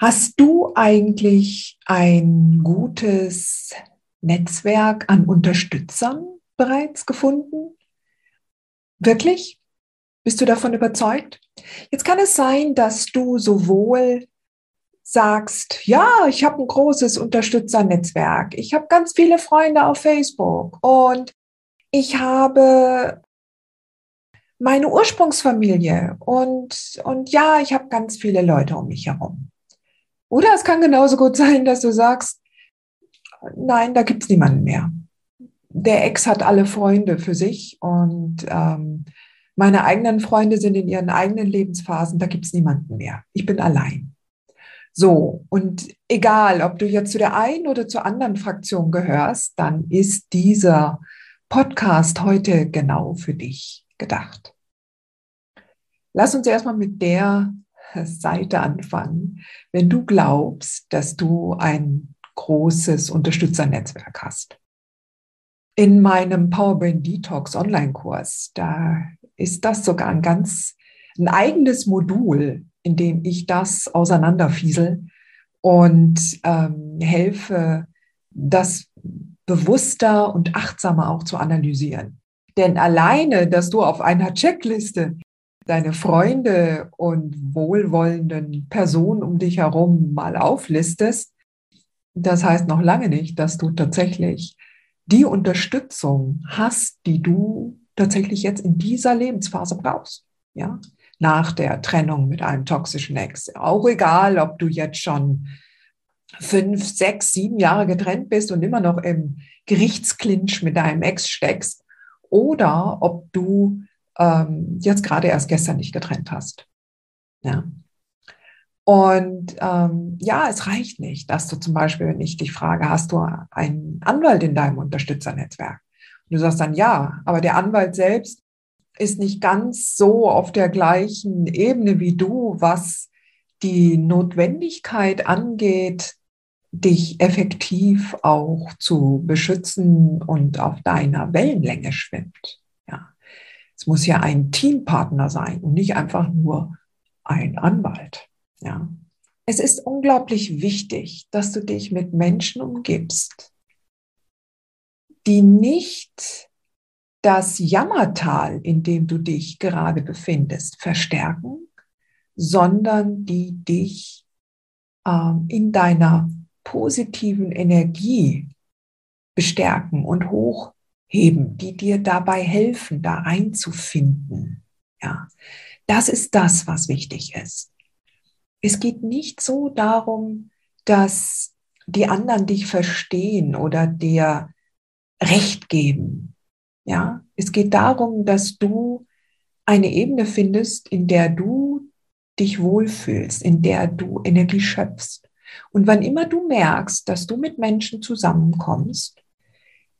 Hast du eigentlich ein gutes Netzwerk an Unterstützern bereits gefunden? Wirklich? Bist du davon überzeugt? Jetzt kann es sein, dass du sowohl sagst, ja, ich habe ein großes Unterstützernetzwerk, ich habe ganz viele Freunde auf Facebook und ich habe meine Ursprungsfamilie und, und ja, ich habe ganz viele Leute um mich herum. Oder es kann genauso gut sein, dass du sagst, nein, da gibt's niemanden mehr. Der Ex hat alle Freunde für sich und ähm, meine eigenen Freunde sind in ihren eigenen Lebensphasen, da gibt's niemanden mehr. Ich bin allein. So, und egal, ob du jetzt zu der einen oder zur anderen Fraktion gehörst, dann ist dieser Podcast heute genau für dich gedacht. Lass uns erstmal mit der Seite anfangen, wenn du glaubst, dass du ein großes Unterstützernetzwerk hast. In meinem Powerbrain Detox Online-Kurs, da ist das sogar ein ganz ein eigenes Modul, in dem ich das auseinanderfiesel und ähm, helfe, das bewusster und achtsamer auch zu analysieren. Denn alleine, dass du auf einer Checkliste deine Freunde und wohlwollenden Personen um dich herum mal auflistest, das heißt noch lange nicht, dass du tatsächlich die Unterstützung hast, die du tatsächlich jetzt in dieser Lebensphase brauchst. Ja, nach der Trennung mit einem toxischen Ex. Auch egal, ob du jetzt schon fünf, sechs, sieben Jahre getrennt bist und immer noch im Gerichtsklinch mit deinem Ex steckst oder ob du ähm, jetzt gerade erst gestern nicht getrennt hast. Ja. Und ähm, ja, es reicht nicht, dass du zum Beispiel, wenn ich dich frage, hast du einen Anwalt in deinem Unterstützernetzwerk? Und du sagst dann ja, aber der Anwalt selbst ist nicht ganz so auf der gleichen Ebene wie du, was die Notwendigkeit angeht, dich effektiv auch zu beschützen und auf deiner Wellenlänge schwimmt. Es muss ja ein Teampartner sein und nicht einfach nur ein Anwalt. Ja. Es ist unglaublich wichtig, dass du dich mit Menschen umgibst, die nicht das Jammertal, in dem du dich gerade befindest, verstärken, sondern die dich ähm, in deiner positiven Energie bestärken und hoch heben, die dir dabei helfen, da reinzufinden. Ja, das ist das, was wichtig ist. Es geht nicht so darum, dass die anderen dich verstehen oder dir Recht geben. Ja, es geht darum, dass du eine Ebene findest, in der du dich wohlfühlst, in der du Energie schöpfst. Und wann immer du merkst, dass du mit Menschen zusammenkommst,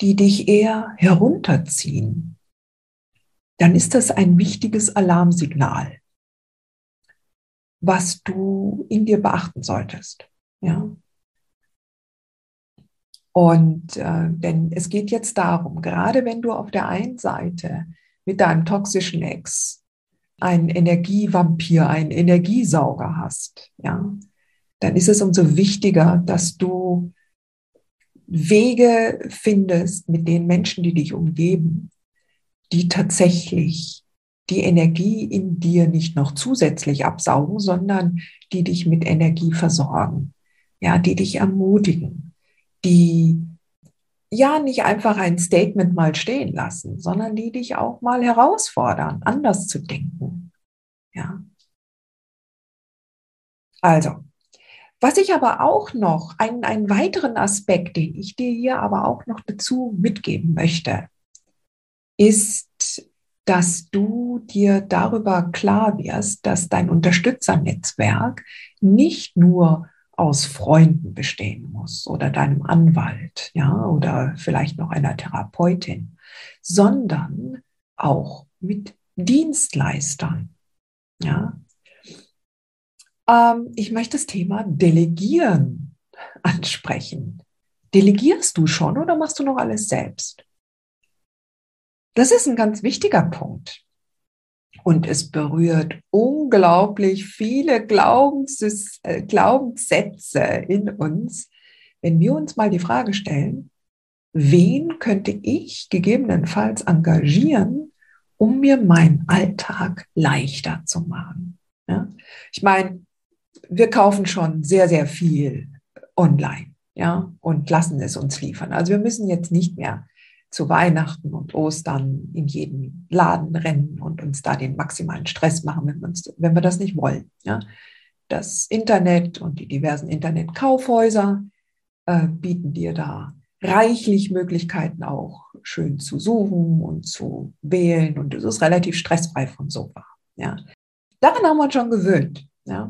die dich eher herunterziehen, dann ist das ein wichtiges Alarmsignal, was du in dir beachten solltest. Ja. Und äh, denn es geht jetzt darum, gerade wenn du auf der einen Seite mit deinem toxischen Ex einen Energievampir, einen Energiesauger hast, ja, dann ist es umso wichtiger, dass du Wege findest mit den Menschen, die dich umgeben, die tatsächlich die Energie in dir nicht noch zusätzlich absaugen, sondern die dich mit Energie versorgen, ja, die dich ermutigen, die ja nicht einfach ein Statement mal stehen lassen, sondern die dich auch mal herausfordern, anders zu denken. Ja. Also, Was ich aber auch noch, einen, einen weiteren Aspekt, den ich dir hier aber auch noch dazu mitgeben möchte, ist, dass du dir darüber klar wirst, dass dein Unterstützernetzwerk nicht nur aus Freunden bestehen muss oder deinem Anwalt, ja, oder vielleicht noch einer Therapeutin, sondern auch mit Dienstleistern, ja. Ähm, ich möchte das Thema Delegieren ansprechen. Delegierst du schon oder machst du noch alles selbst? Das ist ein ganz wichtiger Punkt. Und es berührt unglaublich viele Glaubens äh, Glaubenssätze in uns, wenn wir uns mal die Frage stellen, wen könnte ich gegebenenfalls engagieren, um mir meinen Alltag leichter zu machen. Ja? Ich meine, wir kaufen schon sehr, sehr viel online ja, und lassen es uns liefern. Also wir müssen jetzt nicht mehr zu Weihnachten und Ostern in jeden Laden rennen und uns da den maximalen Stress machen, wenn, uns, wenn wir das nicht wollen. Ja. Das Internet und die diversen Internetkaufhäuser äh, bieten dir da reichlich Möglichkeiten auch schön zu suchen und zu wählen und es ist relativ stressfrei vom Sofa. Ja. Daran haben wir uns schon gewöhnt. Ja.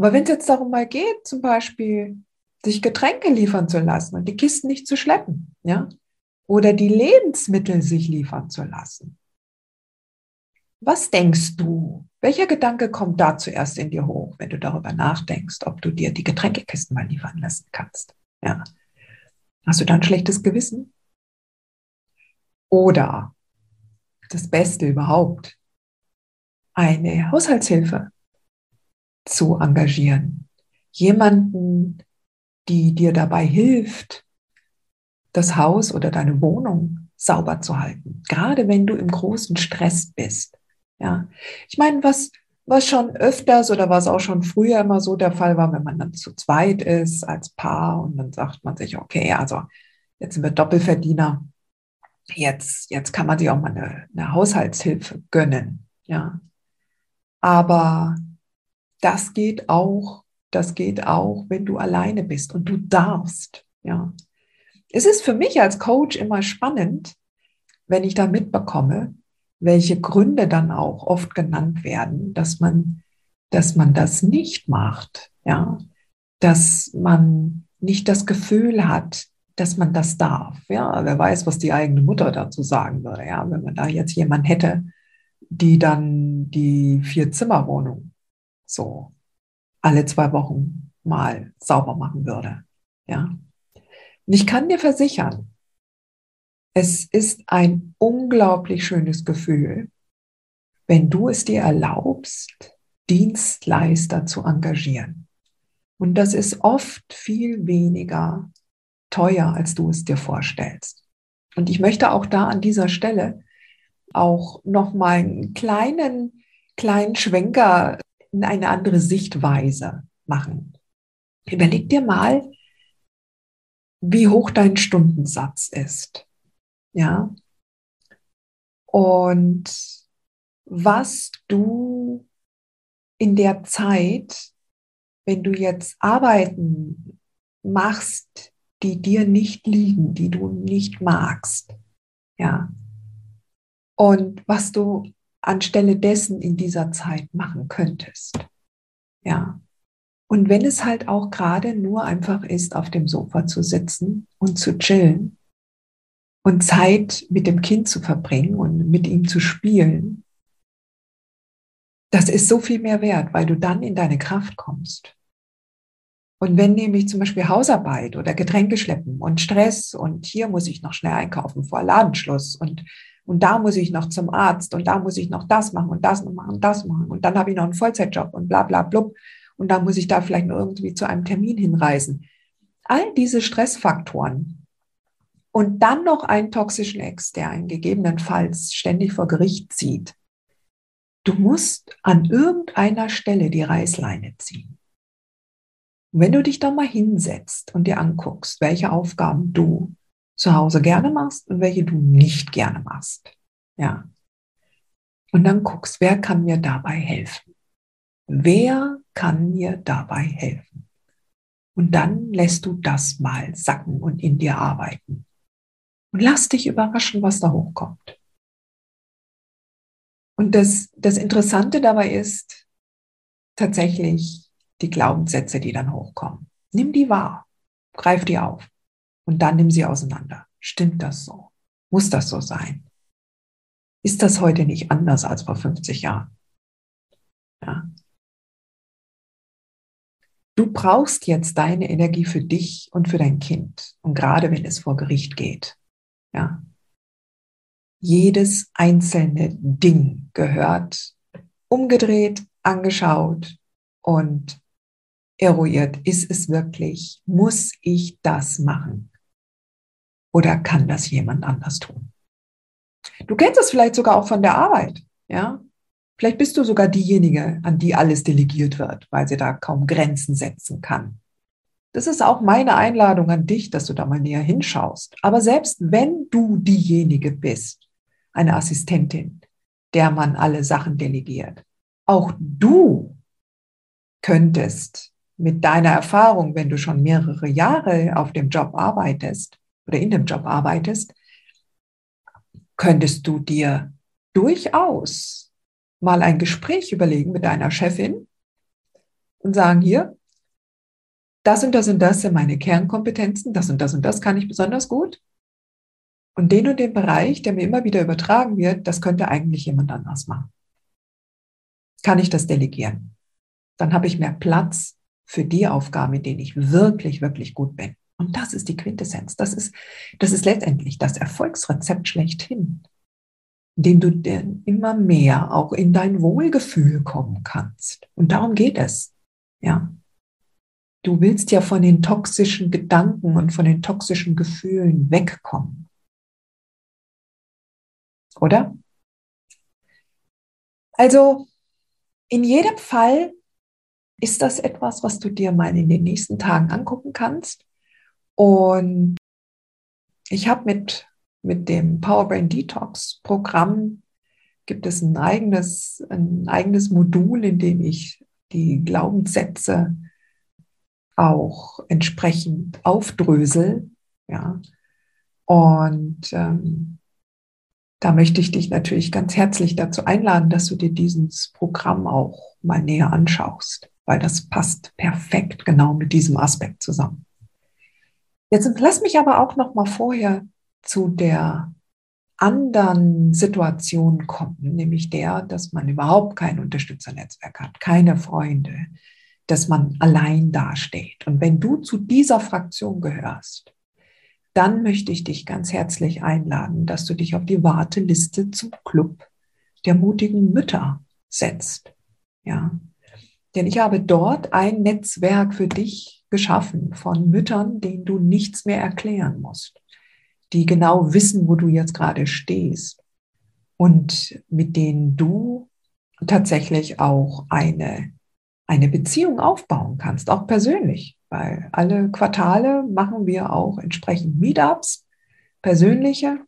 Aber wenn es jetzt darum mal geht, zum Beispiel sich Getränke liefern zu lassen und die Kisten nicht zu schleppen, ja, oder die Lebensmittel sich liefern zu lassen. Was denkst du? Welcher Gedanke kommt da zuerst in dir hoch, wenn du darüber nachdenkst, ob du dir die Getränkekisten mal liefern lassen kannst? Ja. Hast du da ein schlechtes Gewissen? Oder das Beste überhaupt, eine Haushaltshilfe zu engagieren. Jemanden, die dir dabei hilft, das Haus oder deine Wohnung sauber zu halten, gerade wenn du im großen Stress bist. Ja, ich meine, was was schon öfters oder was auch schon früher immer so der Fall war, wenn man dann zu zweit ist als Paar und dann sagt man sich, okay, also jetzt sind wir Doppelverdiener, jetzt jetzt kann man sich auch mal eine, eine Haushaltshilfe gönnen, ja. Aber das geht auch, das geht auch, wenn du alleine bist und du darfst, ja. Es ist für mich als Coach immer spannend, wenn ich da mitbekomme, welche Gründe dann auch oft genannt werden, dass man, dass man das nicht macht, ja, dass man nicht das Gefühl hat, dass man das darf, ja, wer weiß, was die eigene Mutter dazu sagen würde, ja, wenn man da jetzt jemand hätte, die dann die Vier-Zimmer-Wohnung so alle zwei Wochen mal sauber machen würde, ja. Und ich kann dir versichern, es ist ein unglaublich schönes Gefühl, wenn du es dir erlaubst, Dienstleister zu engagieren. Und das ist oft viel weniger teuer, als du es dir vorstellst. Und ich möchte auch da an dieser Stelle auch noch mal einen kleinen, kleinen Schwenker eine andere Sichtweise machen. Überleg dir mal, wie hoch dein Stundensatz ist. Ja. Und was du in der Zeit, wenn du jetzt Arbeiten machst, die dir nicht liegen, die du nicht magst, ja. Und was du anstelle dessen in dieser Zeit machen könntest. Ja. Und wenn es halt auch gerade nur einfach ist, auf dem Sofa zu sitzen und zu chillen und Zeit mit dem Kind zu verbringen und mit ihm zu spielen, das ist so viel mehr wert, weil du dann in deine Kraft kommst. Und wenn nämlich zum Beispiel Hausarbeit oder Getränke schleppen und Stress und hier muss ich noch schnell einkaufen vor Ladenschluss und, und da muss ich noch zum Arzt und da muss ich noch das machen und das machen und das machen und dann habe ich noch einen Vollzeitjob und bla bla blub und dann muss ich da vielleicht noch irgendwie zu einem Termin hinreisen. All diese Stressfaktoren und dann noch einen toxischen Ex, der einen gegebenenfalls ständig vor Gericht zieht. Du musst an irgendeiner Stelle die Reißleine ziehen. Wenn du dich da mal hinsetzt und dir anguckst, welche Aufgaben du zu Hause gerne machst und welche du nicht gerne machst, ja. Und dann guckst, wer kann mir dabei helfen? Wer kann mir dabei helfen? Und dann lässt du das mal sacken und in dir arbeiten. Und lass dich überraschen, was da hochkommt. Und das, das Interessante dabei ist tatsächlich die Glaubenssätze, die dann hochkommen. Nimm die wahr, greif die auf und dann nimm sie auseinander. Stimmt das so? Muss das so sein? Ist das heute nicht anders als vor 50 Jahren? Ja. Du brauchst jetzt deine Energie für dich und für dein Kind. Und gerade wenn es vor Gericht geht. Ja. Jedes einzelne Ding gehört umgedreht, angeschaut und eruiert. Ist es wirklich? Muss ich das machen? Oder kann das jemand anders tun? Du kennst es vielleicht sogar auch von der Arbeit. Ja. Vielleicht bist du sogar diejenige, an die alles delegiert wird, weil sie da kaum Grenzen setzen kann. Das ist auch meine Einladung an dich, dass du da mal näher hinschaust. Aber selbst wenn du diejenige bist, eine Assistentin, der man alle Sachen delegiert, auch du könntest mit deiner Erfahrung, wenn du schon mehrere Jahre auf dem Job arbeitest oder in dem Job arbeitest, könntest du dir durchaus mal ein Gespräch überlegen mit deiner Chefin und sagen, hier, das und das und das sind meine Kernkompetenzen, das und das und das kann ich besonders gut. Und den und den Bereich, der mir immer wieder übertragen wird, das könnte eigentlich jemand anders machen. Kann ich das delegieren? Dann habe ich mehr Platz für die Aufgaben, in denen ich wirklich, wirklich gut bin. Und das ist die Quintessenz. Das ist, das ist letztendlich das Erfolgsrezept schlechthin dem du denn immer mehr auch in dein Wohlgefühl kommen kannst. Und darum geht es. Ja. Du willst ja von den toxischen Gedanken und von den toxischen Gefühlen wegkommen. Oder? Also, in jedem Fall ist das etwas, was du dir mal in den nächsten Tagen angucken kannst. Und ich habe mit mit dem Powerbrain Detox Programm gibt es ein eigenes, ein eigenes Modul, in dem ich die Glaubenssätze auch entsprechend aufdrösel. Ja. Und ähm, da möchte ich dich natürlich ganz herzlich dazu einladen, dass du dir dieses Programm auch mal näher anschaust, weil das passt perfekt genau mit diesem Aspekt zusammen. Jetzt lass mich aber auch noch mal vorher zu der anderen Situation kommen, nämlich der, dass man überhaupt kein Unterstützernetzwerk hat, keine Freunde, dass man allein dasteht. Und wenn du zu dieser Fraktion gehörst, dann möchte ich dich ganz herzlich einladen, dass du dich auf die Warteliste zum Club der mutigen Mütter setzt. Ja. Denn ich habe dort ein Netzwerk für dich geschaffen von Müttern, denen du nichts mehr erklären musst die genau wissen, wo du jetzt gerade stehst und mit denen du tatsächlich auch eine, eine Beziehung aufbauen kannst, auch persönlich, weil alle Quartale machen wir auch entsprechend Meetups, persönliche.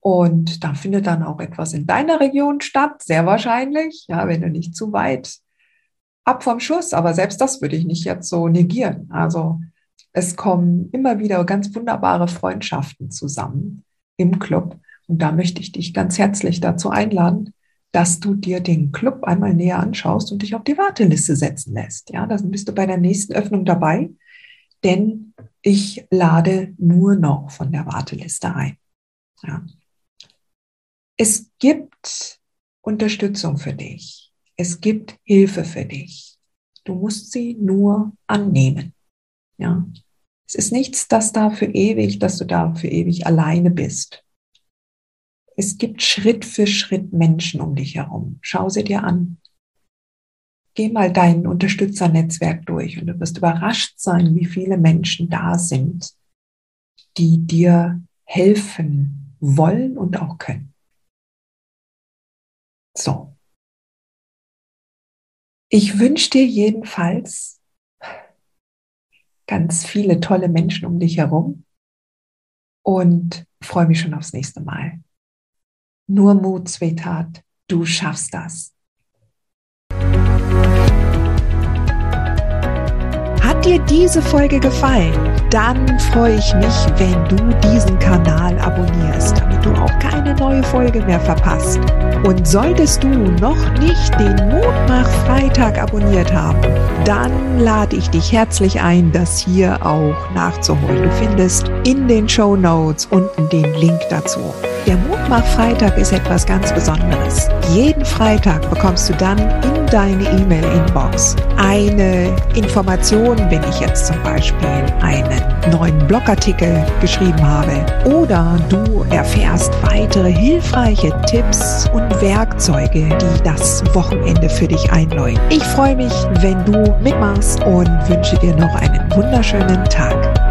Und da findet dann auch etwas in deiner Region statt, sehr wahrscheinlich, ja, wenn du nicht zu weit ab vom Schuss, aber selbst das würde ich nicht jetzt so negieren. Also es kommen immer wieder ganz wunderbare Freundschaften zusammen im Club. Und da möchte ich dich ganz herzlich dazu einladen, dass du dir den Club einmal näher anschaust und dich auf die Warteliste setzen lässt. Ja, dann bist du bei der nächsten Öffnung dabei, denn ich lade nur noch von der Warteliste ein. Ja. Es gibt Unterstützung für dich. Es gibt Hilfe für dich. Du musst sie nur annehmen. Ja. Es ist nichts, das da für ewig, dass du da für ewig alleine bist. Es gibt Schritt für Schritt Menschen um dich herum. Schau sie dir an. Geh mal dein Unterstützernetzwerk durch und du wirst überrascht sein, wie viele Menschen da sind, die dir helfen wollen und auch können. So. Ich wünsche dir jedenfalls ganz viele tolle Menschen um dich herum und freue mich schon aufs nächste Mal. Nur Mut, Sweetheart, du schaffst das. Hat dir diese Folge gefallen? Dann freue ich mich, wenn du diesen Kanal abonnierst, du auch keine neue Folge mehr verpasst. Und solltest du noch nicht den Mutmach Freitag abonniert haben, dann lade ich dich herzlich ein, das hier auch nachzuholen. Du findest in den Show Notes unten den Link dazu. Der Mutmach-Freitag ist etwas ganz Besonderes. Jeden Freitag bekommst du dann in deine E-Mail-Inbox eine Information, wenn ich jetzt zum Beispiel einen neuen Blogartikel geschrieben habe oder du erfährst weitere hilfreiche Tipps und Werkzeuge, die das Wochenende für dich einläuten. Ich freue mich, wenn du mitmachst und wünsche dir noch einen wunderschönen Tag.